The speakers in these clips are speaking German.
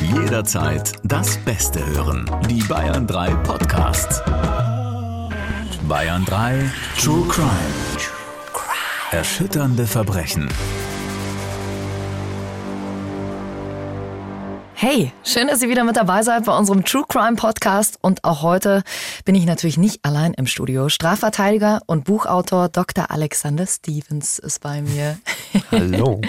Jederzeit das Beste hören. Die Bayern 3 Podcasts. Bayern 3 True Crime. Erschütternde Verbrechen. Hey, schön, dass ihr wieder mit dabei seid bei unserem True Crime Podcast. Und auch heute bin ich natürlich nicht allein im Studio. Strafverteidiger und Buchautor Dr. Alexander Stevens ist bei mir. Hallo.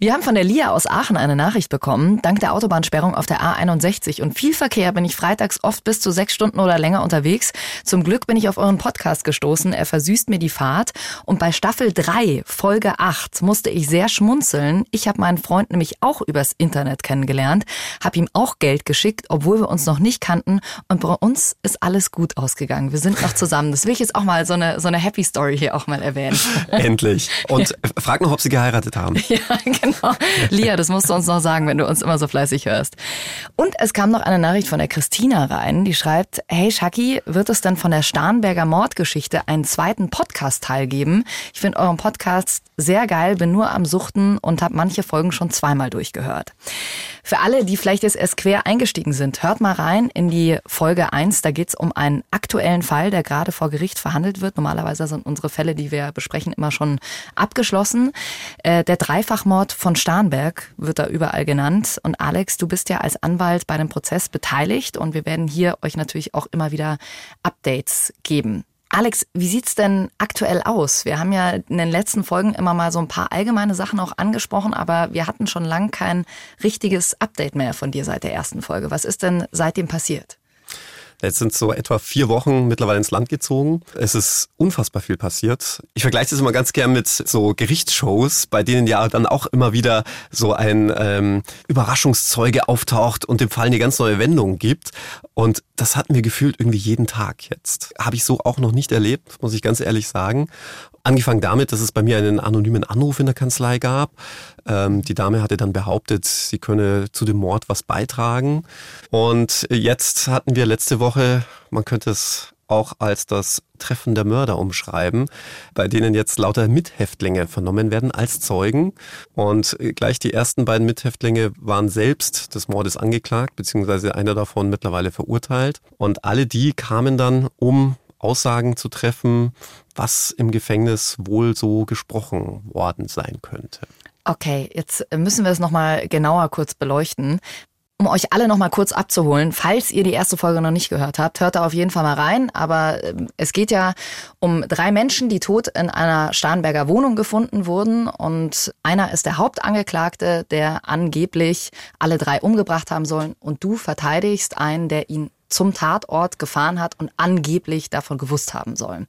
Wir haben von der LIA aus Aachen eine Nachricht bekommen. Dank der Autobahnsperrung auf der A61 und viel Verkehr bin ich freitags oft bis zu sechs Stunden oder länger unterwegs. Zum Glück bin ich auf euren Podcast gestoßen. Er versüßt mir die Fahrt. Und bei Staffel 3, Folge 8, musste ich sehr schmunzeln. Ich habe meinen Freund nämlich auch übers Internet kennengelernt habe ihm auch Geld geschickt, obwohl wir uns noch nicht kannten. Und bei uns ist alles gut ausgegangen. Wir sind noch zusammen. Das will ich jetzt auch mal so eine, so eine Happy Story hier auch mal erwähnen. Endlich. Und frag noch, ob sie geheiratet haben. Ja, genau. Lia, das musst du uns noch sagen, wenn du uns immer so fleißig hörst. Und es kam noch eine Nachricht von der Christina rein, die schreibt, hey Shaki, wird es denn von der Starnberger Mordgeschichte einen zweiten Podcast-Teil geben? Ich finde euren Podcast sehr geil, bin nur am Suchten und habe manche Folgen schon zweimal durchgehört. Für alle, die vielleicht jetzt erst quer eingestiegen sind, hört mal rein in die Folge 1. Da geht es um einen aktuellen Fall, der gerade vor Gericht verhandelt wird. Normalerweise sind unsere Fälle, die wir besprechen, immer schon abgeschlossen. Äh, der Dreifachmord von Starnberg wird da überall genannt. Und Alex, du bist ja als Anwalt bei dem Prozess beteiligt und wir werden hier euch natürlich auch immer wieder Updates geben. Alex, wie sieht's denn aktuell aus? Wir haben ja in den letzten Folgen immer mal so ein paar allgemeine Sachen auch angesprochen, aber wir hatten schon lang kein richtiges Update mehr von dir seit der ersten Folge. Was ist denn seitdem passiert? Jetzt sind so etwa vier Wochen mittlerweile ins Land gezogen. Es ist unfassbar viel passiert. Ich vergleiche das immer ganz gern mit so Gerichtsshows, bei denen ja dann auch immer wieder so ein ähm, Überraschungszeuge auftaucht und dem Fall eine ganz neue Wendung gibt. Und das hatten wir gefühlt irgendwie jeden Tag jetzt. Habe ich so auch noch nicht erlebt, muss ich ganz ehrlich sagen. Angefangen damit, dass es bei mir einen anonymen Anruf in der Kanzlei gab. Ähm, die Dame hatte dann behauptet, sie könne zu dem Mord was beitragen. Und jetzt hatten wir letzte Woche, man könnte es auch als das Treffen der Mörder umschreiben, bei denen jetzt lauter Mithäftlinge vernommen werden als Zeugen. Und gleich die ersten beiden Mithäftlinge waren selbst des Mordes angeklagt, beziehungsweise einer davon mittlerweile verurteilt. Und alle die kamen dann, um Aussagen zu treffen, was im Gefängnis wohl so gesprochen worden sein könnte. Okay, jetzt müssen wir es nochmal genauer kurz beleuchten. Um euch alle nochmal kurz abzuholen, falls ihr die erste Folge noch nicht gehört habt, hört da auf jeden Fall mal rein. Aber ähm, es geht ja um drei Menschen, die tot in einer Starnberger Wohnung gefunden wurden. Und einer ist der Hauptangeklagte, der angeblich alle drei umgebracht haben sollen. Und du verteidigst einen, der ihn zum Tatort gefahren hat und angeblich davon gewusst haben soll.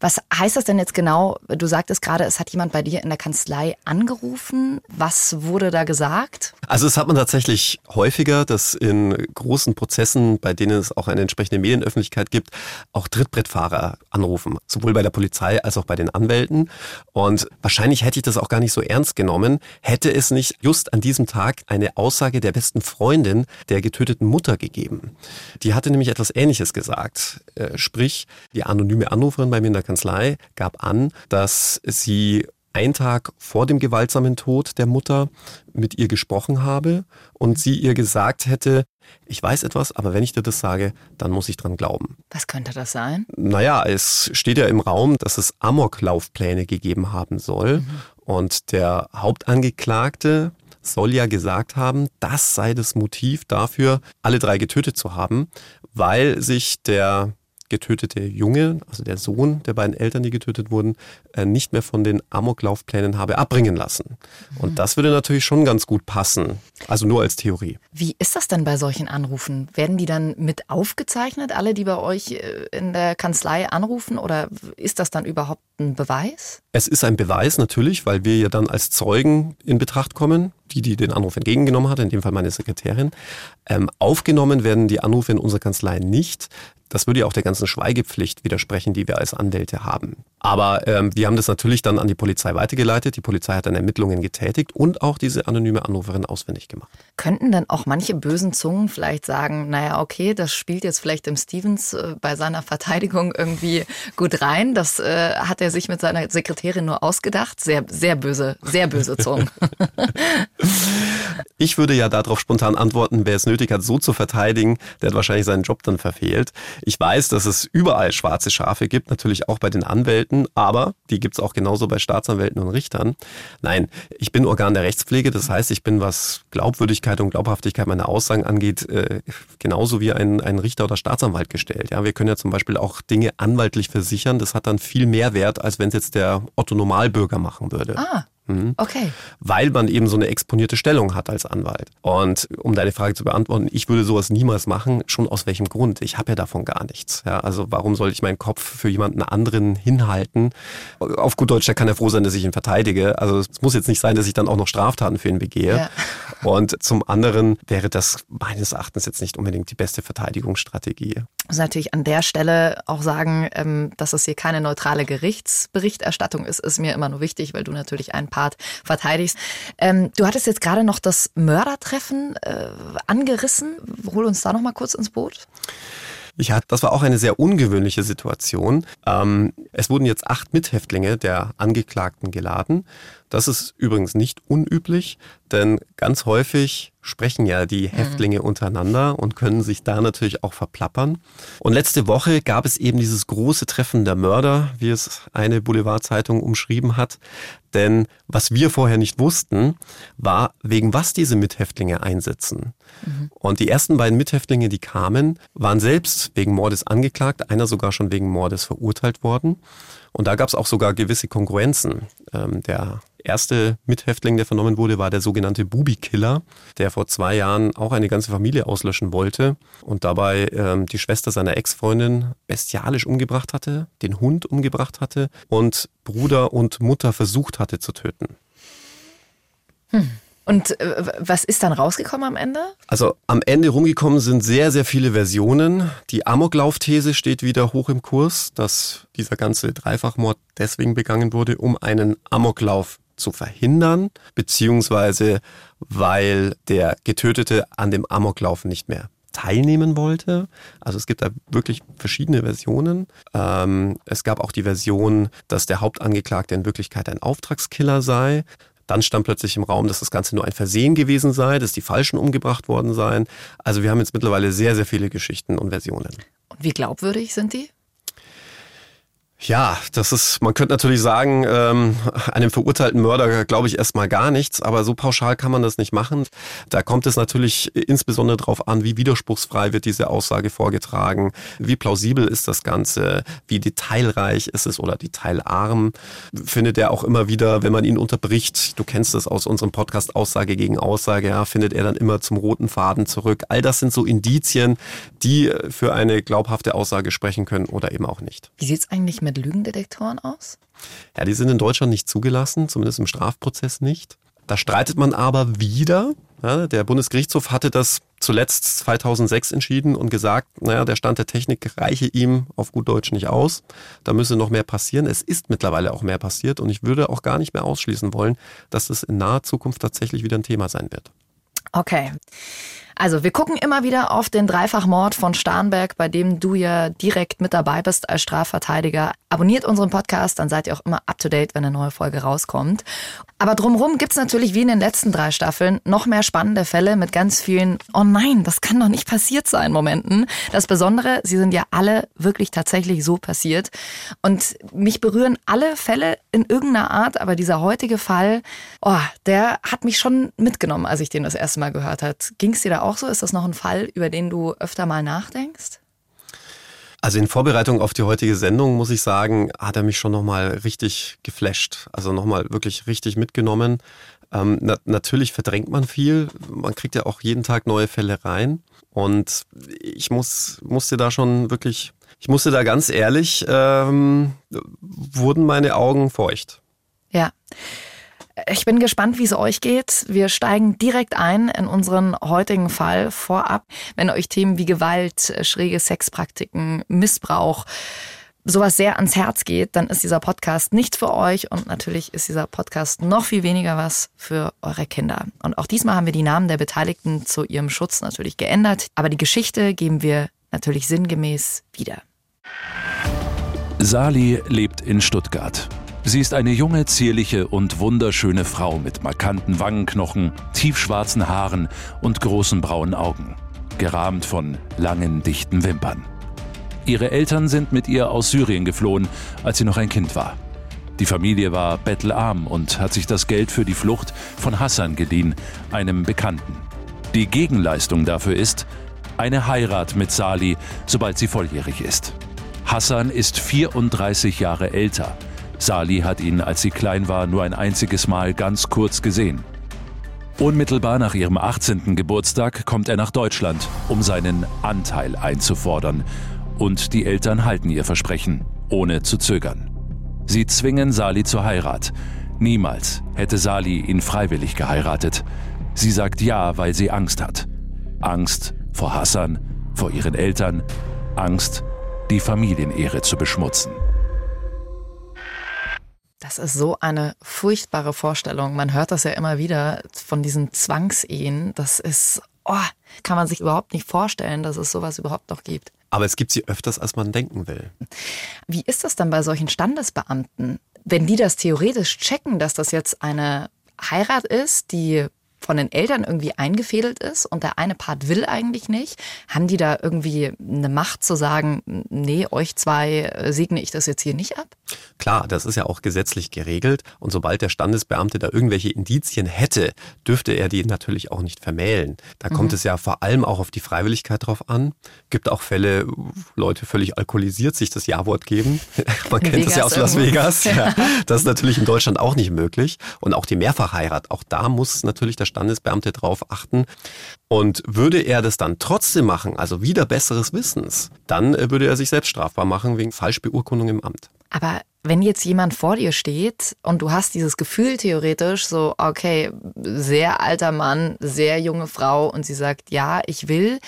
Was heißt das denn jetzt genau? Du sagtest gerade, es hat jemand bei dir in der Kanzlei angerufen. Was wurde da gesagt? Also es hat man tatsächlich häufiger, dass in großen Prozessen, bei denen es auch eine entsprechende Medienöffentlichkeit gibt, auch Trittbrettfahrer anrufen. Sowohl bei der Polizei als auch bei den Anwälten. Und wahrscheinlich hätte ich das auch gar nicht so ernst genommen, hätte es nicht just an diesem Tag eine Aussage der besten Freundin der getöteten Mutter gegeben. Die hatte nämlich etwas Ähnliches gesagt. Äh, sprich, die anonyme Anruferin bei mir in der Kanzlei gab an, dass sie einen Tag vor dem gewaltsamen Tod der Mutter mit ihr gesprochen habe und sie ihr gesagt hätte, ich weiß etwas, aber wenn ich dir das sage, dann muss ich dran glauben. Was könnte das sein? Naja, es steht ja im Raum, dass es Amoklaufpläne gegeben haben soll. Mhm. Und der Hauptangeklagte, soll ja gesagt haben, das sei das Motiv dafür, alle drei getötet zu haben, weil sich der getötete Junge, also der Sohn der beiden Eltern, die getötet wurden, äh, nicht mehr von den Amoklaufplänen habe abbringen lassen. Und mhm. das würde natürlich schon ganz gut passen. Also nur als Theorie. Wie ist das denn bei solchen Anrufen? Werden die dann mit aufgezeichnet, alle, die bei euch äh, in der Kanzlei anrufen? Oder ist das dann überhaupt ein Beweis? Es ist ein Beweis natürlich, weil wir ja dann als Zeugen in Betracht kommen, die, die den Anruf entgegengenommen hat, in dem Fall meine Sekretärin. Ähm, aufgenommen werden die Anrufe in unserer Kanzlei nicht. Das würde ja auch der ganzen Schweigepflicht widersprechen, die wir als Anwälte haben. Aber ähm, wir haben das natürlich dann an die Polizei weitergeleitet. Die Polizei hat dann Ermittlungen getätigt und auch diese anonyme Anruferin auswendig gemacht. Könnten dann auch manche bösen Zungen vielleicht sagen, naja, okay, das spielt jetzt vielleicht im Stevens äh, bei seiner Verteidigung irgendwie gut rein. Das äh, hat er sich mit seiner Sekretärin nur ausgedacht. Sehr, sehr böse, sehr böse Zungen. Ich würde ja darauf spontan antworten, wer es nötig hat, so zu verteidigen, der hat wahrscheinlich seinen Job dann verfehlt. Ich weiß, dass es überall schwarze Schafe gibt, natürlich auch bei den Anwälten, aber die gibt es auch genauso bei Staatsanwälten und Richtern. Nein, ich bin Organ der Rechtspflege, das heißt, ich bin, was Glaubwürdigkeit und Glaubhaftigkeit meiner Aussagen angeht, äh, genauso wie ein, ein Richter oder Staatsanwalt gestellt. Ja, wir können ja zum Beispiel auch Dinge anwaltlich versichern, das hat dann viel mehr Wert, als wenn es jetzt der Otto Normalbürger machen würde. Ah, Mhm. Okay. Weil man eben so eine exponierte Stellung hat als Anwalt. Und um deine Frage zu beantworten, ich würde sowas niemals machen. Schon aus welchem Grund? Ich habe ja davon gar nichts. Ja, also warum soll ich meinen Kopf für jemanden anderen hinhalten? Auf gut Deutsch, da kann er froh sein, dass ich ihn verteidige. Also es muss jetzt nicht sein, dass ich dann auch noch Straftaten für ihn begehe. Ja. Und zum anderen wäre das meines Erachtens jetzt nicht unbedingt die beste Verteidigungsstrategie. Ich muss natürlich an der Stelle auch sagen, ähm, dass es hier keine neutrale Gerichtsberichterstattung ist, ist mir immer nur wichtig, weil du natürlich einen Part verteidigst. Ähm, du hattest jetzt gerade noch das Mördertreffen äh, angerissen. Hol uns da noch mal kurz ins Boot. Ja, das war auch eine sehr ungewöhnliche Situation. Ähm, es wurden jetzt acht Mithäftlinge der Angeklagten geladen. Das ist übrigens nicht unüblich, denn ganz häufig sprechen ja die mhm. Häftlinge untereinander und können sich da natürlich auch verplappern. Und letzte Woche gab es eben dieses große Treffen der Mörder, wie es eine Boulevardzeitung umschrieben hat. Denn was wir vorher nicht wussten, war, wegen was diese Mithäftlinge einsetzen. Mhm. Und die ersten beiden Mithäftlinge, die kamen, waren selbst wegen Mordes angeklagt, einer sogar schon wegen Mordes verurteilt worden. Und da gab es auch sogar gewisse Konkurrenzen. Ähm, der erste Mithäftling, der vernommen wurde, war der sogenannte Bubi-Killer, der vor zwei Jahren auch eine ganze Familie auslöschen wollte und dabei ähm, die Schwester seiner Ex-Freundin bestialisch umgebracht hatte, den Hund umgebracht hatte und Bruder und Mutter versucht hatte zu töten. Hm. Und äh, was ist dann rausgekommen am Ende? Also am Ende rumgekommen sind sehr, sehr viele Versionen. Die Amoklauf-These steht wieder hoch im Kurs, dass dieser ganze Dreifachmord deswegen begangen wurde, um einen Amoklauf zu verhindern, beziehungsweise weil der Getötete an dem Amoklauf nicht mehr teilnehmen wollte. Also es gibt da wirklich verschiedene Versionen. Ähm, es gab auch die Version, dass der Hauptangeklagte in Wirklichkeit ein Auftragskiller sei. Dann stand plötzlich im Raum, dass das Ganze nur ein Versehen gewesen sei, dass die Falschen umgebracht worden seien. Also wir haben jetzt mittlerweile sehr, sehr viele Geschichten und Versionen. Und wie glaubwürdig sind die? Ja, das ist, man könnte natürlich sagen, ähm, einem verurteilten Mörder glaube ich erstmal gar nichts, aber so pauschal kann man das nicht machen. Da kommt es natürlich insbesondere darauf an, wie widerspruchsfrei wird diese Aussage vorgetragen, wie plausibel ist das Ganze, wie detailreich ist es oder detailarm. Findet er auch immer wieder, wenn man ihn unterbricht, du kennst das aus unserem Podcast Aussage gegen Aussage, ja, findet er dann immer zum roten Faden zurück. All das sind so Indizien, die für eine glaubhafte Aussage sprechen können oder eben auch nicht. Wie sieht's eigentlich mit Lügendetektoren aus? Ja, die sind in Deutschland nicht zugelassen, zumindest im Strafprozess nicht. Da streitet man aber wieder. Ja, der Bundesgerichtshof hatte das zuletzt 2006 entschieden und gesagt, naja, der Stand der Technik reiche ihm auf gut Deutsch nicht aus. Da müsse noch mehr passieren. Es ist mittlerweile auch mehr passiert und ich würde auch gar nicht mehr ausschließen wollen, dass es in naher Zukunft tatsächlich wieder ein Thema sein wird. Okay. Also wir gucken immer wieder auf den Dreifachmord von Starnberg, bei dem du ja direkt mit dabei bist als Strafverteidiger. Abonniert unseren Podcast, dann seid ihr auch immer up-to-date, wenn eine neue Folge rauskommt. Aber drumherum gibt's natürlich wie in den letzten drei Staffeln noch mehr spannende Fälle mit ganz vielen, oh nein, das kann doch nicht passiert sein, Momenten. Das Besondere, sie sind ja alle wirklich tatsächlich so passiert. Und mich berühren alle Fälle in irgendeiner Art, aber dieser heutige Fall, oh, der hat mich schon mitgenommen, als ich den das erste Mal gehört habe. Ging's dir da auch so? Ist das noch ein Fall, über den du öfter mal nachdenkst? Also in Vorbereitung auf die heutige Sendung muss ich sagen, hat er mich schon nochmal richtig geflasht. Also nochmal wirklich richtig mitgenommen. Ähm, na, natürlich verdrängt man viel. Man kriegt ja auch jeden Tag neue Fälle rein. Und ich muss, musste da schon wirklich, ich musste da ganz ehrlich, ähm, wurden meine Augen feucht. Ja. Ich bin gespannt, wie es euch geht. Wir steigen direkt ein in unseren heutigen Fall vorab. Wenn euch Themen wie Gewalt, schräge Sexpraktiken, Missbrauch, sowas sehr ans Herz geht, dann ist dieser Podcast nicht für euch und natürlich ist dieser Podcast noch viel weniger was für eure Kinder. Und auch diesmal haben wir die Namen der Beteiligten zu ihrem Schutz natürlich geändert, aber die Geschichte geben wir natürlich sinngemäß wieder. Sali lebt in Stuttgart. Sie ist eine junge, zierliche und wunderschöne Frau mit markanten Wangenknochen, tiefschwarzen Haaren und großen braunen Augen, gerahmt von langen, dichten Wimpern. Ihre Eltern sind mit ihr aus Syrien geflohen, als sie noch ein Kind war. Die Familie war bettelarm und hat sich das Geld für die Flucht von Hassan geliehen, einem Bekannten. Die Gegenleistung dafür ist eine Heirat mit Sali, sobald sie volljährig ist. Hassan ist 34 Jahre älter. Sali hat ihn, als sie klein war, nur ein einziges Mal ganz kurz gesehen. Unmittelbar nach ihrem 18. Geburtstag kommt er nach Deutschland, um seinen Anteil einzufordern. Und die Eltern halten ihr Versprechen, ohne zu zögern. Sie zwingen Sali zur Heirat. Niemals hätte Sali ihn freiwillig geheiratet. Sie sagt ja, weil sie Angst hat. Angst vor Hassan, vor ihren Eltern, Angst, die Familienehre zu beschmutzen. Das ist so eine furchtbare Vorstellung. Man hört das ja immer wieder von diesen Zwangsehen. Das ist, oh, kann man sich überhaupt nicht vorstellen, dass es sowas überhaupt noch gibt. Aber es gibt sie öfters, als man denken will. Wie ist das dann bei solchen Standesbeamten? Wenn die das theoretisch checken, dass das jetzt eine Heirat ist, die von den Eltern irgendwie eingefädelt ist und der eine Part will eigentlich nicht, haben die da irgendwie eine Macht zu sagen, nee, euch zwei äh, segne ich das jetzt hier nicht ab? Klar, das ist ja auch gesetzlich geregelt und sobald der Standesbeamte da irgendwelche Indizien hätte, dürfte er die natürlich auch nicht vermählen. Da kommt mhm. es ja vor allem auch auf die Freiwilligkeit drauf an. Gibt auch Fälle, Leute völlig alkoholisiert sich das Ja-Wort geben. Man kennt Vegas das ja aus Las Vegas. Ja, das ist natürlich in Deutschland auch nicht möglich. Und auch die Mehrfachheirat, auch da muss natürlich der Standesbeamte drauf achten. Und würde er das dann trotzdem machen, also wieder besseres Wissens, dann äh, würde er sich selbst strafbar machen wegen Falschbeurkundung im Amt. Aber wenn jetzt jemand vor dir steht und du hast dieses Gefühl theoretisch so, okay, sehr alter Mann, sehr junge Frau und sie sagt, ja, ich will,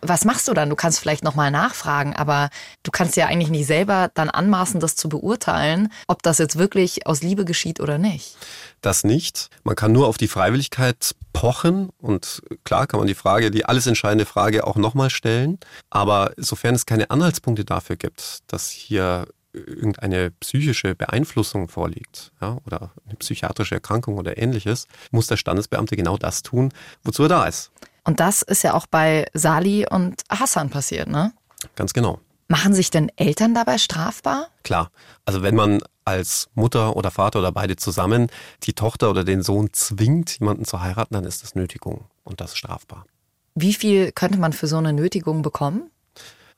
was machst du dann? Du kannst vielleicht nochmal nachfragen, aber du kannst ja eigentlich nicht selber dann anmaßen, das zu beurteilen, ob das jetzt wirklich aus Liebe geschieht oder nicht. Das nicht. Man kann nur auf die Freiwilligkeit pochen und klar kann man die Frage, die alles entscheidende Frage auch nochmal stellen. Aber sofern es keine Anhaltspunkte dafür gibt, dass hier irgendeine psychische Beeinflussung vorliegt ja, oder eine psychiatrische Erkrankung oder ähnliches, muss der Standesbeamte genau das tun, wozu er da ist. Und das ist ja auch bei Sali und Hassan passiert, ne? Ganz genau. Machen sich denn Eltern dabei strafbar? Klar. Also wenn man als Mutter oder Vater oder beide zusammen die Tochter oder den Sohn zwingt, jemanden zu heiraten, dann ist das Nötigung und das ist strafbar. Wie viel könnte man für so eine Nötigung bekommen?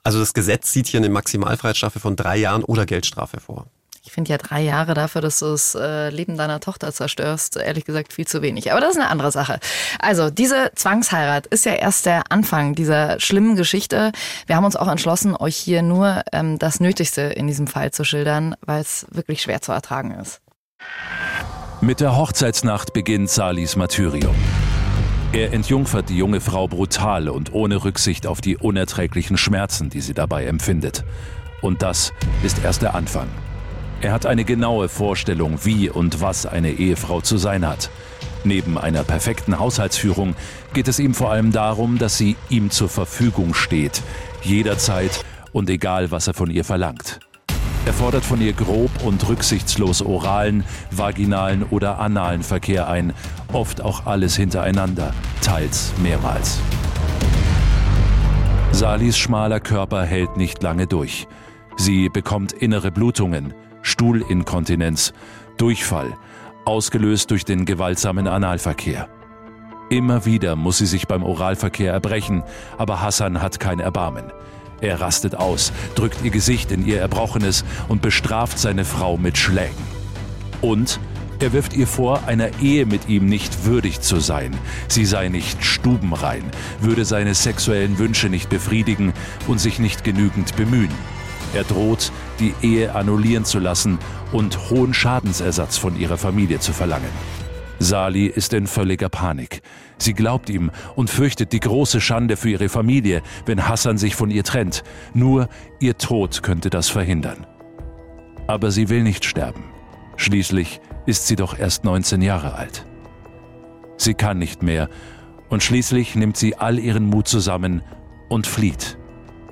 Also das Gesetz sieht hier eine Maximalfreiheitsstrafe von drei Jahren oder Geldstrafe vor. Ich finde ja drei Jahre dafür, dass du das äh, Leben deiner Tochter zerstörst, ehrlich gesagt viel zu wenig. Aber das ist eine andere Sache. Also diese Zwangsheirat ist ja erst der Anfang dieser schlimmen Geschichte. Wir haben uns auch entschlossen, euch hier nur ähm, das Nötigste in diesem Fall zu schildern, weil es wirklich schwer zu ertragen ist. Mit der Hochzeitsnacht beginnt Salis Martyrium. Er entjungfert die junge Frau brutal und ohne Rücksicht auf die unerträglichen Schmerzen, die sie dabei empfindet. Und das ist erst der Anfang. Er hat eine genaue Vorstellung, wie und was eine Ehefrau zu sein hat. Neben einer perfekten Haushaltsführung geht es ihm vor allem darum, dass sie ihm zur Verfügung steht, jederzeit und egal, was er von ihr verlangt. Er fordert von ihr grob und rücksichtslos oralen, vaginalen oder analen Verkehr ein, oft auch alles hintereinander, teils mehrmals. Salis schmaler Körper hält nicht lange durch. Sie bekommt innere Blutungen, Stuhlinkontinenz, Durchfall, ausgelöst durch den gewaltsamen Analverkehr. Immer wieder muss sie sich beim Oralverkehr erbrechen, aber Hassan hat kein Erbarmen. Er rastet aus, drückt ihr Gesicht in ihr Erbrochenes und bestraft seine Frau mit Schlägen. Und er wirft ihr vor, einer Ehe mit ihm nicht würdig zu sein. Sie sei nicht stubenrein, würde seine sexuellen Wünsche nicht befriedigen und sich nicht genügend bemühen. Er droht, die Ehe annullieren zu lassen und hohen Schadensersatz von ihrer Familie zu verlangen. Sali ist in völliger Panik. Sie glaubt ihm und fürchtet die große Schande für ihre Familie, wenn Hassan sich von ihr trennt. Nur ihr Tod könnte das verhindern. Aber sie will nicht sterben. Schließlich ist sie doch erst 19 Jahre alt. Sie kann nicht mehr und schließlich nimmt sie all ihren Mut zusammen und flieht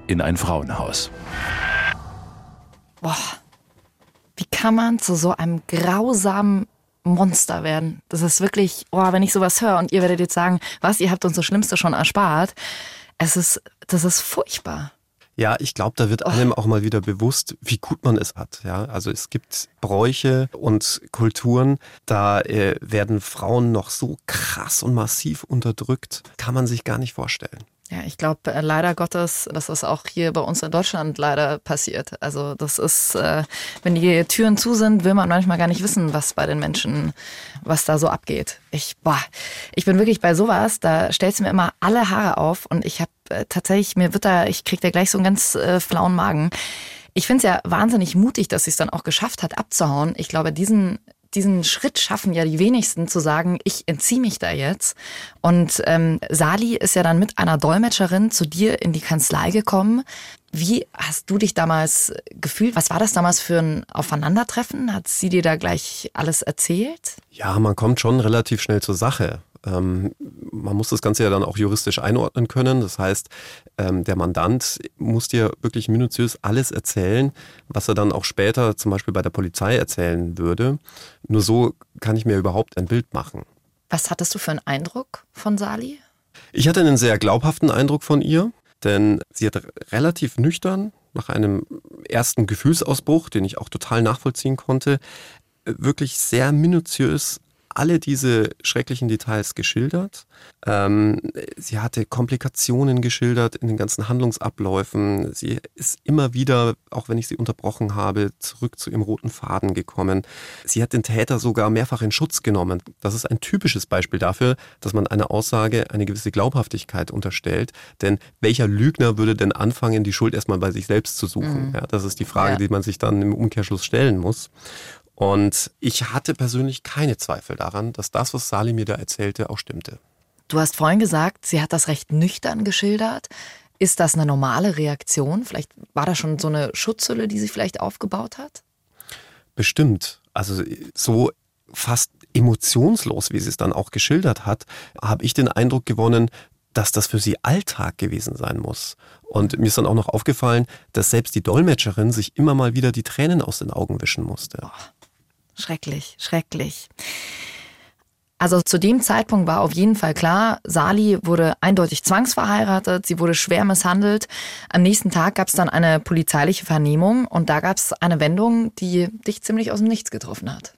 in ein Frauenhaus. Boah, Wie kann man zu so einem grausamen Monster werden? Das ist wirklich, oh, wenn ich sowas höre und ihr werdet jetzt sagen, was, ihr habt uns das Schlimmste schon erspart. Es ist, das ist furchtbar. Ja, ich glaube, da wird einem auch mal wieder bewusst, wie gut man es hat. Ja, also es gibt Bräuche und Kulturen, da äh, werden Frauen noch so krass und massiv unterdrückt, kann man sich gar nicht vorstellen. Ja, ich glaube äh, leider Gottes, dass das auch hier bei uns in Deutschland leider passiert. Also das ist, äh, wenn die Türen zu sind, will man manchmal gar nicht wissen, was bei den Menschen, was da so abgeht. Ich, boah, ich bin wirklich bei sowas, da stellst du mir immer alle Haare auf und ich habe äh, tatsächlich, mir wird da, ich krieg da gleich so einen ganz äh, flauen Magen. Ich finde es ja wahnsinnig mutig, dass sie es dann auch geschafft hat, abzuhauen. Ich glaube, diesen diesen Schritt schaffen ja die wenigsten zu sagen, ich entziehe mich da jetzt. Und ähm, Sali ist ja dann mit einer Dolmetscherin zu dir in die Kanzlei gekommen. Wie hast du dich damals gefühlt? Was war das damals für ein Aufeinandertreffen? Hat sie dir da gleich alles erzählt? Ja, man kommt schon relativ schnell zur Sache. Ähm, man muss das Ganze ja dann auch juristisch einordnen können. Das heißt, ähm, der Mandant muss dir wirklich minutiös alles erzählen, was er dann auch später zum Beispiel bei der Polizei erzählen würde. Nur so kann ich mir überhaupt ein Bild machen. Was hattest du für einen Eindruck von Sali? Ich hatte einen sehr glaubhaften Eindruck von ihr, denn sie hat relativ nüchtern nach einem ersten Gefühlsausbruch, den ich auch total nachvollziehen konnte, wirklich sehr minutiös alle diese schrecklichen Details geschildert. Ähm, sie hatte Komplikationen geschildert in den ganzen Handlungsabläufen. Sie ist immer wieder, auch wenn ich sie unterbrochen habe, zurück zu ihrem roten Faden gekommen. Sie hat den Täter sogar mehrfach in Schutz genommen. Das ist ein typisches Beispiel dafür, dass man einer Aussage eine gewisse Glaubhaftigkeit unterstellt. Denn welcher Lügner würde denn anfangen, die Schuld erstmal bei sich selbst zu suchen? Mhm. Ja, das ist die Frage, ja. die man sich dann im Umkehrschluss stellen muss. Und ich hatte persönlich keine Zweifel daran, dass das, was Sali mir da erzählte, auch stimmte. Du hast vorhin gesagt, sie hat das recht nüchtern geschildert. Ist das eine normale Reaktion? Vielleicht war da schon so eine Schutzhülle, die sie vielleicht aufgebaut hat? Bestimmt. Also so fast emotionslos, wie sie es dann auch geschildert hat, habe ich den Eindruck gewonnen, dass das für sie Alltag gewesen sein muss. Und mir ist dann auch noch aufgefallen, dass selbst die Dolmetscherin sich immer mal wieder die Tränen aus den Augen wischen musste. Oh. Schrecklich, schrecklich. Also zu dem Zeitpunkt war auf jeden Fall klar, Sali wurde eindeutig zwangsverheiratet, sie wurde schwer misshandelt. Am nächsten Tag gab es dann eine polizeiliche Vernehmung und da gab es eine Wendung, die dich ziemlich aus dem Nichts getroffen hat.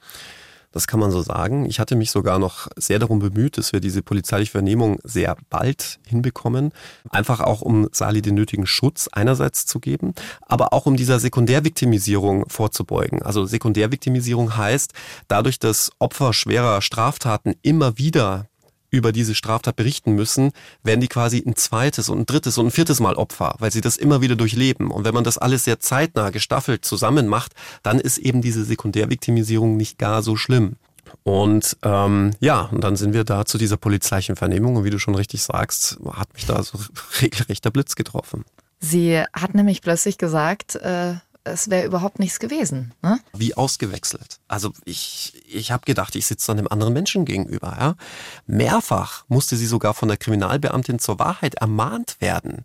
Das kann man so sagen. Ich hatte mich sogar noch sehr darum bemüht, dass wir diese polizeiliche Vernehmung sehr bald hinbekommen. Einfach auch, um Sali den nötigen Schutz einerseits zu geben, aber auch um dieser Sekundärviktimisierung vorzubeugen. Also Sekundärviktimisierung heißt, dadurch, dass Opfer schwerer Straftaten immer wieder über diese Straftat berichten müssen, werden die quasi ein zweites und ein drittes und ein viertes Mal Opfer, weil sie das immer wieder durchleben. Und wenn man das alles sehr zeitnah gestaffelt zusammen macht, dann ist eben diese Sekundärviktimisierung nicht gar so schlimm. Und ähm, ja, und dann sind wir da zu dieser polizeilichen Vernehmung und wie du schon richtig sagst, hat mich da so regelrechter Blitz getroffen. Sie hat nämlich plötzlich gesagt, äh, es wäre überhaupt nichts gewesen. Ne? Wie ausgewechselt. Also ich, ich habe gedacht, ich sitze dann einem anderen Menschen gegenüber. Ja? Mehrfach musste sie sogar von der Kriminalbeamtin zur Wahrheit ermahnt werden,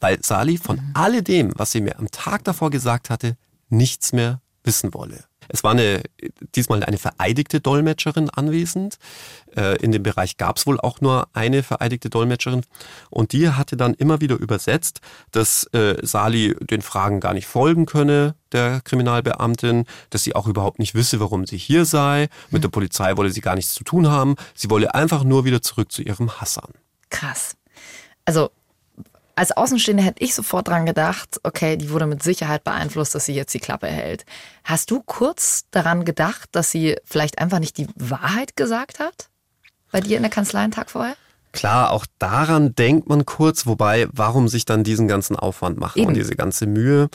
weil Sali von mhm. alledem, was sie mir am Tag davor gesagt hatte, nichts mehr wissen wolle. Es war eine, diesmal eine vereidigte Dolmetscherin anwesend. Äh, in dem Bereich gab es wohl auch nur eine vereidigte Dolmetscherin. Und die hatte dann immer wieder übersetzt, dass äh, Sali den Fragen gar nicht folgen könne, der Kriminalbeamtin, dass sie auch überhaupt nicht wisse, warum sie hier sei. Mit der Polizei wolle sie gar nichts zu tun haben. Sie wolle einfach nur wieder zurück zu ihrem Hassan. Krass. Also als Außenstehende hätte ich sofort dran gedacht, okay, die wurde mit Sicherheit beeinflusst, dass sie jetzt die Klappe hält. Hast du kurz daran gedacht, dass sie vielleicht einfach nicht die Wahrheit gesagt hat? Bei dir in der Kanzlei einen Tag vorher? Klar, auch daran denkt man kurz, wobei, warum sich dann diesen ganzen Aufwand machen Eben. und diese ganze Mühe.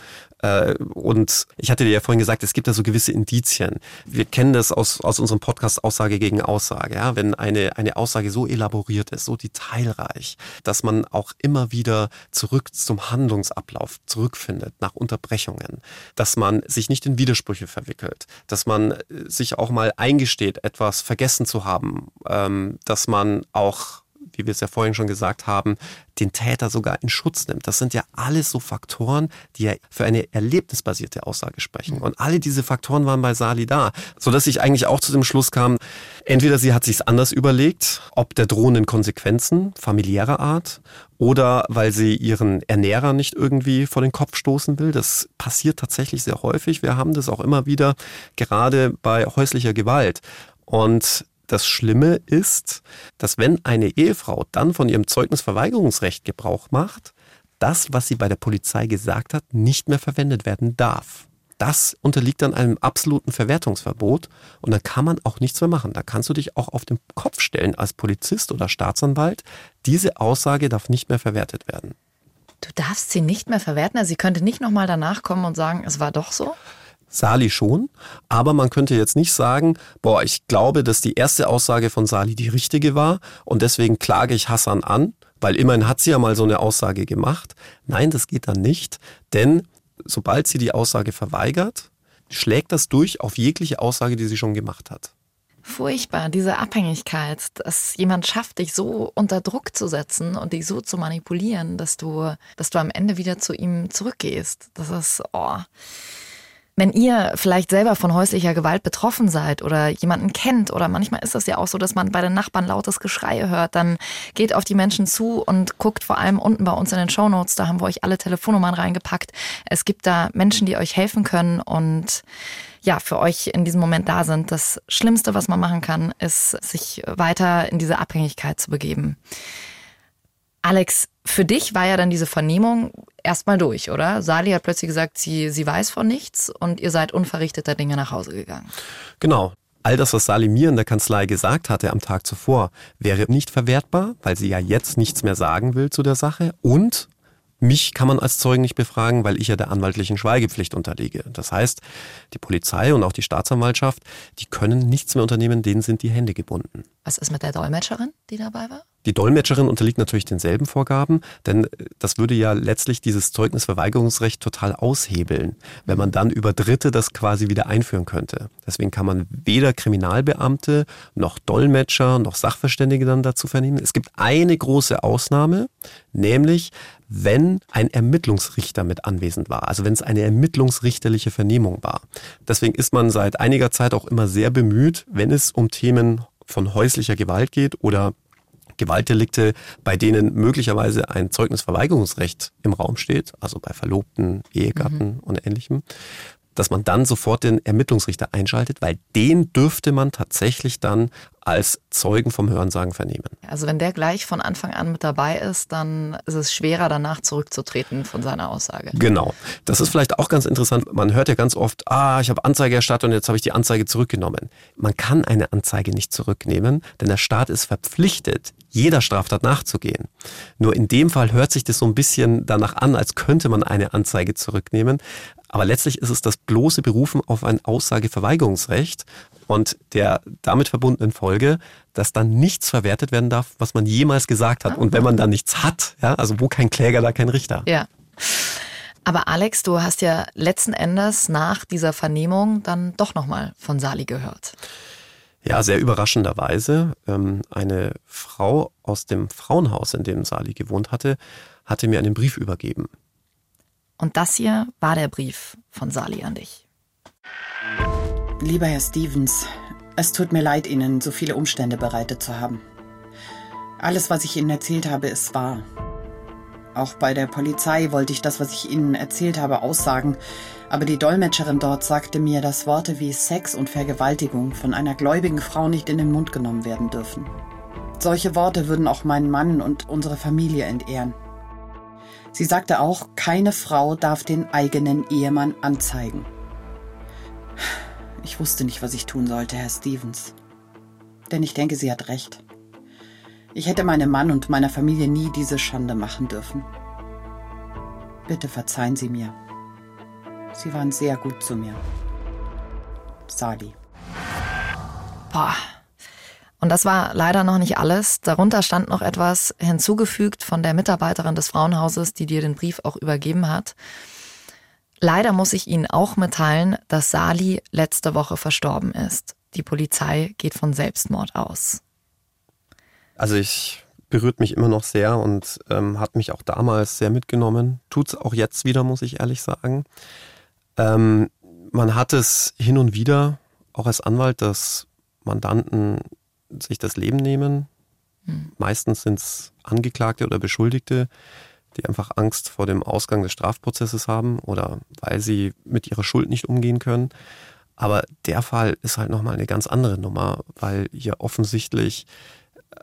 Äh, und ich hatte dir ja vorhin gesagt, es gibt da so gewisse Indizien. Wir kennen das aus, aus unserem Podcast Aussage gegen Aussage. Ja? Wenn eine, eine Aussage so elaboriert ist, so detailreich, dass man auch immer wieder zurück zum Handlungsablauf zurückfindet, nach Unterbrechungen, dass man sich nicht in Widersprüche verwickelt, dass man sich auch mal eingesteht, etwas vergessen zu haben, ähm, dass man auch wie wir es ja vorhin schon gesagt haben, den Täter sogar in Schutz nimmt. Das sind ja alles so Faktoren, die ja für eine erlebnisbasierte Aussage sprechen. Und alle diese Faktoren waren bei Sali da, sodass ich eigentlich auch zu dem Schluss kam, entweder sie hat sich anders überlegt, ob der drohenden Konsequenzen familiärer Art oder weil sie ihren Ernährer nicht irgendwie vor den Kopf stoßen will. Das passiert tatsächlich sehr häufig. Wir haben das auch immer wieder, gerade bei häuslicher Gewalt. Und das Schlimme ist, dass wenn eine Ehefrau dann von ihrem Zeugnisverweigerungsrecht Gebrauch macht, das, was sie bei der Polizei gesagt hat, nicht mehr verwendet werden darf. Das unterliegt dann einem absoluten Verwertungsverbot und dann kann man auch nichts mehr machen. Da kannst du dich auch auf den Kopf stellen als Polizist oder Staatsanwalt. Diese Aussage darf nicht mehr verwertet werden. Du darfst sie nicht mehr verwerten? Also sie könnte nicht nochmal danach kommen und sagen, es war doch so? Sali schon, aber man könnte jetzt nicht sagen, boah, ich glaube, dass die erste Aussage von Sali die richtige war und deswegen klage ich Hassan an, weil immerhin hat sie ja mal so eine Aussage gemacht. Nein, das geht dann nicht, denn sobald sie die Aussage verweigert, schlägt das durch auf jegliche Aussage, die sie schon gemacht hat. Furchtbar, diese Abhängigkeit, dass jemand schafft, dich so unter Druck zu setzen und dich so zu manipulieren, dass du, dass du am Ende wieder zu ihm zurückgehst. Das ist, oh. Wenn ihr vielleicht selber von häuslicher Gewalt betroffen seid oder jemanden kennt oder manchmal ist das ja auch so, dass man bei den Nachbarn lautes Geschrei hört, dann geht auf die Menschen zu und guckt vor allem unten bei uns in den Show Notes. Da haben wir euch alle Telefonnummern reingepackt. Es gibt da Menschen, die euch helfen können und ja, für euch in diesem Moment da sind. Das Schlimmste, was man machen kann, ist, sich weiter in diese Abhängigkeit zu begeben. Alex, für dich war ja dann diese Vernehmung erstmal durch, oder? Sali hat plötzlich gesagt, sie, sie weiß von nichts und ihr seid unverrichteter Dinge nach Hause gegangen. Genau. All das, was Sali mir in der Kanzlei gesagt hatte am Tag zuvor, wäre nicht verwertbar, weil sie ja jetzt nichts mehr sagen will zu der Sache. Und mich kann man als Zeugen nicht befragen, weil ich ja der anwaltlichen Schweigepflicht unterliege. Das heißt, die Polizei und auch die Staatsanwaltschaft, die können nichts mehr unternehmen, denen sind die Hände gebunden. Was ist mit der Dolmetscherin, die dabei war? Die Dolmetscherin unterliegt natürlich denselben Vorgaben, denn das würde ja letztlich dieses Zeugnisverweigerungsrecht total aushebeln, wenn man dann über Dritte das quasi wieder einführen könnte. Deswegen kann man weder Kriminalbeamte noch Dolmetscher noch Sachverständige dann dazu vernehmen. Es gibt eine große Ausnahme, nämlich wenn ein Ermittlungsrichter mit anwesend war, also wenn es eine ermittlungsrichterliche Vernehmung war. Deswegen ist man seit einiger Zeit auch immer sehr bemüht, wenn es um Themen von häuslicher Gewalt geht oder Gewaltdelikte, bei denen möglicherweise ein Zeugnisverweigerungsrecht im Raum steht, also bei Verlobten, Ehegatten mhm. und ähnlichem, dass man dann sofort den Ermittlungsrichter einschaltet, weil den dürfte man tatsächlich dann als Zeugen vom Hörensagen vernehmen. Also wenn der gleich von Anfang an mit dabei ist, dann ist es schwerer danach zurückzutreten von seiner Aussage. Genau. Das ist vielleicht auch ganz interessant. Man hört ja ganz oft, ah, ich habe Anzeige erstattet und jetzt habe ich die Anzeige zurückgenommen. Man kann eine Anzeige nicht zurücknehmen, denn der Staat ist verpflichtet, jeder Straftat nachzugehen. Nur in dem Fall hört sich das so ein bisschen danach an, als könnte man eine Anzeige zurücknehmen. Aber letztlich ist es das bloße Berufen auf ein Aussageverweigerungsrecht und der damit verbundenen Folge, dass dann nichts verwertet werden darf, was man jemals gesagt hat. Und wenn man dann nichts hat, ja, also wo kein Kläger, da kein Richter. Ja. Aber Alex, du hast ja letzten Endes nach dieser Vernehmung dann doch nochmal von Sali gehört. Ja, sehr überraschenderweise. Ähm, eine Frau aus dem Frauenhaus, in dem Sali gewohnt hatte, hatte mir einen Brief übergeben. Und das hier war der Brief von Sali an dich. Lieber Herr Stevens, es tut mir leid, Ihnen so viele Umstände bereitet zu haben. Alles, was ich Ihnen erzählt habe, ist wahr. Auch bei der Polizei wollte ich das, was ich Ihnen erzählt habe, aussagen, aber die Dolmetscherin dort sagte mir, dass Worte wie Sex und Vergewaltigung von einer gläubigen Frau nicht in den Mund genommen werden dürfen. Solche Worte würden auch meinen Mann und unsere Familie entehren. Sie sagte auch, keine Frau darf den eigenen Ehemann anzeigen. Ich wusste nicht, was ich tun sollte, Herr Stevens. Denn ich denke, sie hat recht. Ich hätte meinem Mann und meiner Familie nie diese Schande machen dürfen. Bitte verzeihen Sie mir. Sie waren sehr gut zu mir. Sali. Boah, und das war leider noch nicht alles. Darunter stand noch etwas hinzugefügt von der Mitarbeiterin des Frauenhauses, die dir den Brief auch übergeben hat. Leider muss ich Ihnen auch mitteilen, dass Sali letzte Woche verstorben ist. Die Polizei geht von Selbstmord aus. Also ich berührt mich immer noch sehr und ähm, hat mich auch damals sehr mitgenommen. Tut es auch jetzt wieder, muss ich ehrlich sagen. Ähm, man hat es hin und wieder, auch als Anwalt, dass Mandanten sich das Leben nehmen. Mhm. Meistens sind es Angeklagte oder Beschuldigte, die einfach Angst vor dem Ausgang des Strafprozesses haben oder weil sie mit ihrer Schuld nicht umgehen können. Aber der Fall ist halt nochmal eine ganz andere Nummer, weil hier offensichtlich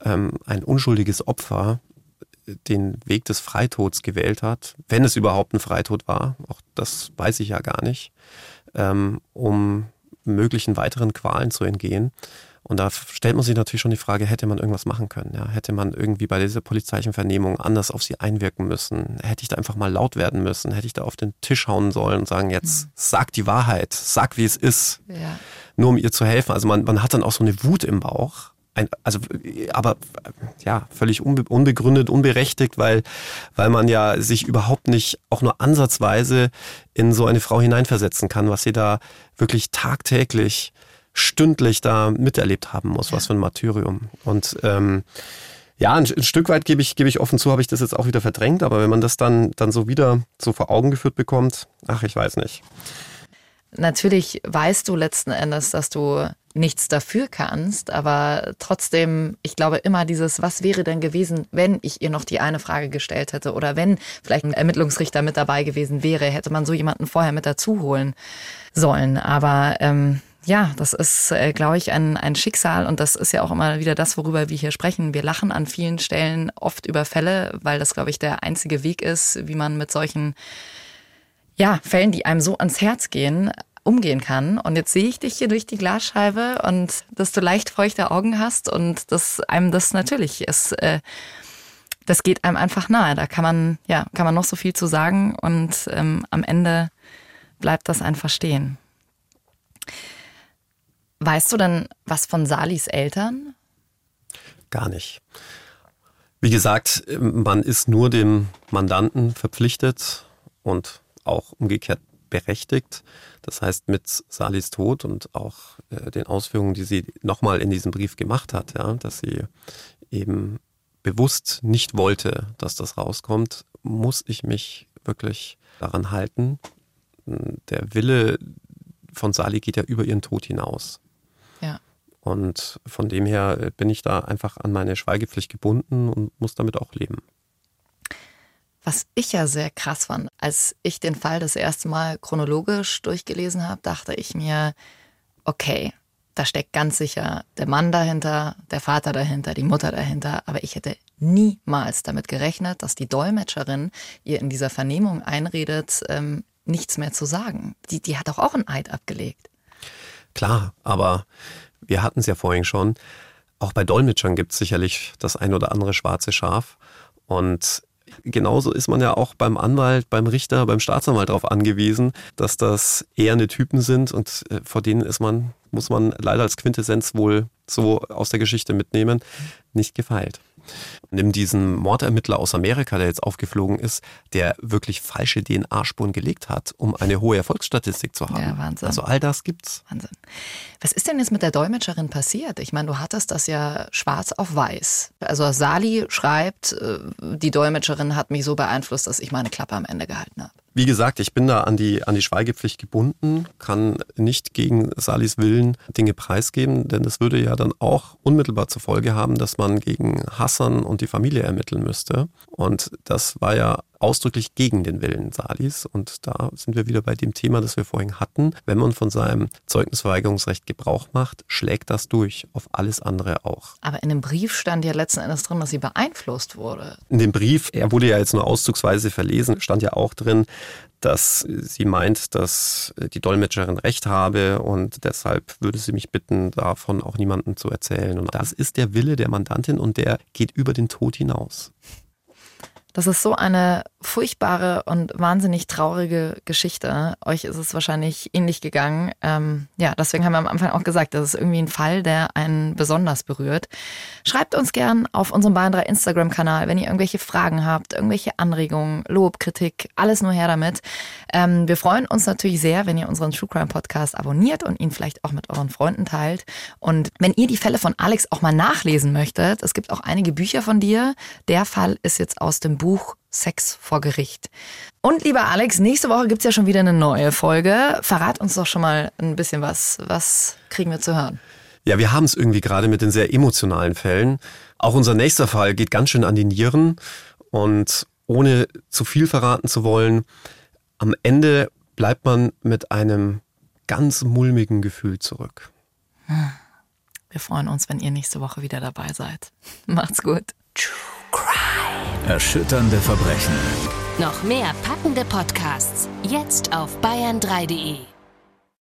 ähm, ein unschuldiges Opfer den Weg des Freitods gewählt hat, wenn es überhaupt ein Freitod war, auch das weiß ich ja gar nicht, ähm, um möglichen weiteren Qualen zu entgehen. Und da stellt man sich natürlich schon die Frage, hätte man irgendwas machen können? Ja? Hätte man irgendwie bei dieser polizeilichen Vernehmung anders auf sie einwirken müssen? Hätte ich da einfach mal laut werden müssen? Hätte ich da auf den Tisch hauen sollen und sagen, jetzt mhm. sag die Wahrheit, sag wie es ist, ja. nur um ihr zu helfen? Also man, man hat dann auch so eine Wut im Bauch ein, also, aber ja, völlig unbe unbegründet, unberechtigt, weil, weil man ja sich überhaupt nicht auch nur ansatzweise in so eine Frau hineinversetzen kann, was sie da wirklich tagtäglich, stündlich da miterlebt haben muss, was für ein Martyrium. Und ähm, ja, ein, ein, Stück weit gebe ich, gebe ich offen zu, habe ich das jetzt auch wieder verdrängt, aber wenn man das dann, dann so wieder so vor Augen geführt bekommt, ach, ich weiß nicht. Natürlich weißt du letzten Endes, dass du nichts dafür kannst, aber trotzdem, ich glaube immer dieses, was wäre denn gewesen, wenn ich ihr noch die eine Frage gestellt hätte oder wenn vielleicht ein Ermittlungsrichter mit dabei gewesen wäre, hätte man so jemanden vorher mit dazu holen sollen. Aber ähm, ja, das ist, äh, glaube ich, ein, ein Schicksal und das ist ja auch immer wieder das, worüber wir hier sprechen. Wir lachen an vielen Stellen oft über Fälle, weil das, glaube ich, der einzige Weg ist, wie man mit solchen ja, Fällen, die einem so ans Herz gehen, umgehen kann. Und jetzt sehe ich dich hier durch die Glasscheibe und dass du leicht feuchte Augen hast und dass einem das natürlich ist. Äh, das geht einem einfach nahe. Da kann man, ja, kann man noch so viel zu sagen und ähm, am Ende bleibt das einfach stehen. Weißt du denn was von Salis Eltern? Gar nicht. Wie gesagt, man ist nur dem Mandanten verpflichtet und auch umgekehrt berechtigt. Das heißt, mit Salis Tod und auch äh, den Ausführungen, die sie nochmal in diesem Brief gemacht hat, ja, dass sie eben bewusst nicht wollte, dass das rauskommt, muss ich mich wirklich daran halten. Der Wille von Sali geht ja über ihren Tod hinaus. Und von dem her bin ich da einfach an meine Schweigepflicht gebunden und muss damit auch leben. Was ich ja sehr krass fand, als ich den Fall das erste Mal chronologisch durchgelesen habe, dachte ich mir, okay, da steckt ganz sicher der Mann dahinter, der Vater dahinter, die Mutter dahinter, aber ich hätte niemals damit gerechnet, dass die Dolmetscherin ihr in dieser Vernehmung einredet, ähm, nichts mehr zu sagen. Die, die hat doch auch einen Eid abgelegt. Klar, aber wir hatten es ja vorhin schon. Auch bei Dolmetschern gibt es sicherlich das ein oder andere schwarze Schaf. Und genauso ist man ja auch beim Anwalt, beim Richter, beim Staatsanwalt darauf angewiesen, dass das eher eine Typen sind und äh, vor denen ist man, muss man leider als Quintessenz wohl so aus der Geschichte mitnehmen, nicht gefeilt. Nimm diesen Mordermittler aus Amerika, der jetzt aufgeflogen ist, der wirklich falsche DNA-Spuren gelegt hat, um eine hohe Erfolgsstatistik zu haben. Ja, Wahnsinn. Also all das gibt's. Wahnsinn. Was ist denn jetzt mit der Dolmetscherin passiert? Ich meine, du hattest das ja schwarz auf weiß. Also Sali schreibt, äh, die Dolmetscherin hat mich so beeinflusst, dass ich meine Klappe am Ende gehalten habe. Wie gesagt, ich bin da an die, an die Schweigepflicht gebunden, kann nicht gegen Salis Willen Dinge preisgeben, denn das würde ja dann auch unmittelbar zur Folge haben, dass man gegen Hassan und die Familie ermitteln müsste. Und das war ja ausdrücklich gegen den Willen Salis. Und da sind wir wieder bei dem Thema, das wir vorhin hatten. Wenn man von seinem Zeugnisverweigerungsrecht Gebrauch macht, schlägt das durch auf alles andere auch. Aber in dem Brief stand ja letzten Endes drin, dass sie beeinflusst wurde. In dem Brief, er wurde ja jetzt nur auszugsweise verlesen, stand ja auch drin, dass sie meint, dass die Dolmetscherin recht habe und deshalb würde sie mich bitten, davon auch niemandem zu erzählen. Und das ist der Wille der Mandantin und der geht über den Tod hinaus. Das ist so eine furchtbare und wahnsinnig traurige Geschichte. Euch ist es wahrscheinlich ähnlich gegangen. Ähm, ja, deswegen haben wir am Anfang auch gesagt, das ist irgendwie ein Fall, der einen besonders berührt. Schreibt uns gern auf unserem Bayern 3 Instagram-Kanal, wenn ihr irgendwelche Fragen habt, irgendwelche Anregungen, Lob, Kritik, alles nur her damit. Ähm, wir freuen uns natürlich sehr, wenn ihr unseren True Crime Podcast abonniert und ihn vielleicht auch mit euren Freunden teilt. Und wenn ihr die Fälle von Alex auch mal nachlesen möchtet, es gibt auch einige Bücher von dir. Der Fall ist jetzt aus dem Buch Sex vor Gericht. Und lieber Alex, nächste Woche gibt es ja schon wieder eine neue Folge. Verrat uns doch schon mal ein bisschen was. Was kriegen wir zu hören? Ja, wir haben es irgendwie gerade mit den sehr emotionalen Fällen. Auch unser nächster Fall geht ganz schön an die Nieren. Und ohne zu viel verraten zu wollen, am Ende bleibt man mit einem ganz mulmigen Gefühl zurück. Wir freuen uns, wenn ihr nächste Woche wieder dabei seid. Macht's gut. True Crime. Erschütternde Verbrechen. Noch mehr packende Podcasts jetzt auf bayern3.de.